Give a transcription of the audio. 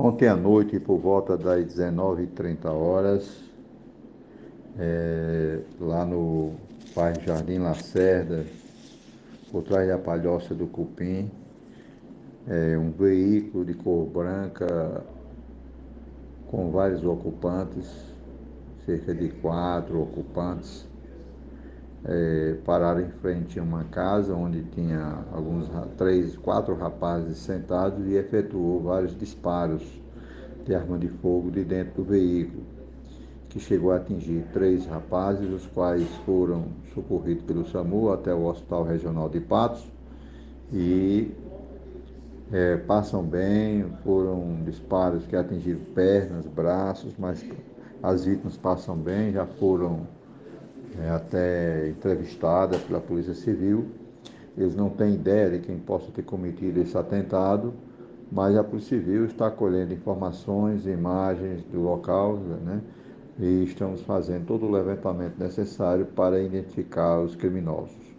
Ontem à noite, por volta das 19h30 horas, é, lá no bairro Jardim Lacerda, por trás da palhoça do Cupim, é, um veículo de cor branca com vários ocupantes, cerca de quatro ocupantes, é, pararam em frente a uma casa onde tinha alguns três, quatro rapazes sentados e efetuou vários disparos de arma de fogo de dentro do veículo, que chegou a atingir três rapazes, os quais foram socorridos pelo SAMU até o Hospital Regional de Patos e é, passam bem, foram disparos que atingiram pernas, braços, mas as vítimas passam bem, já foram é, até entrevistada pela Polícia Civil. Eles não têm ideia de quem possa ter cometido esse atentado, mas a Polícia Civil está colhendo informações, imagens do local, né? E estamos fazendo todo o levantamento necessário para identificar os criminosos.